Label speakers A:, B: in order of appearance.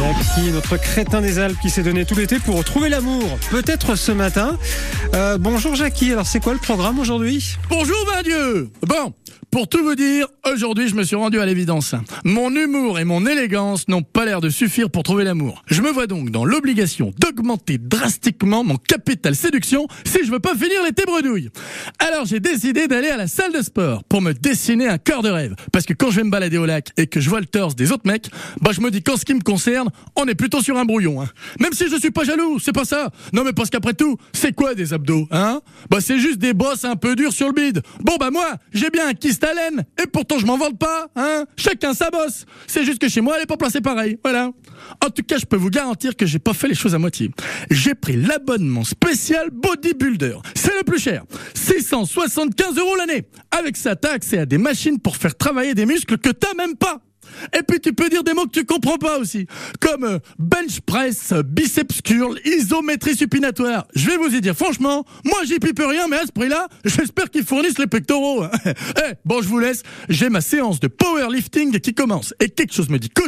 A: Jackie, notre crétin des Alpes qui s'est donné tout l'été pour trouver l'amour. Peut-être ce matin. Euh, bonjour Jackie, alors c'est quoi le programme aujourd'hui?
B: Bonjour Dieu Bon, pour tout vous dire, aujourd'hui je me suis rendu à l'évidence. Mon humour et mon élégance n'ont pas l'air de suffire pour trouver l'amour. Je me vois donc dans l'obligation d'augmenter drastiquement mon capital séduction si je veux pas finir l'été bredouille. Alors j'ai décidé d'aller à la salle de sport pour me dessiner un corps de rêve. Parce que quand je vais me balader au lac et que je vois le torse des autres mecs, bah je me dis qu'en ce qui me concerne, on est plutôt sur un brouillon. Hein. Même si je suis pas jaloux, c'est pas ça. Non mais parce qu'après tout, c'est quoi des abdos hein? Bah c'est juste des bosses un peu dures sur le bide. Bon bah moi, j'ai bien un et pourtant je m'en vante pas. Hein Chacun sa bosse. C'est juste que chez moi, elle est pas placée pareil. Voilà. En tout cas, je peux vous garantir que j'ai pas fait les choses à moitié. J'ai pris l'abonnement spécial bodybuilder. C'est le plus cher. 675 euros l'année. Avec ça, t'as accès à des machines pour faire travailler des muscles que t'as même pas. Et puis tu peux dire des mots que tu comprends pas aussi, comme euh, bench press, biceps curl, isométrie supinatoire. Je vais vous y dire franchement, moi j'y pipe rien, mais à ce prix-là, j'espère qu'ils fournissent les pectoraux. eh, bon, je vous laisse. J'ai ma séance de powerlifting qui commence. Et quelque chose me dit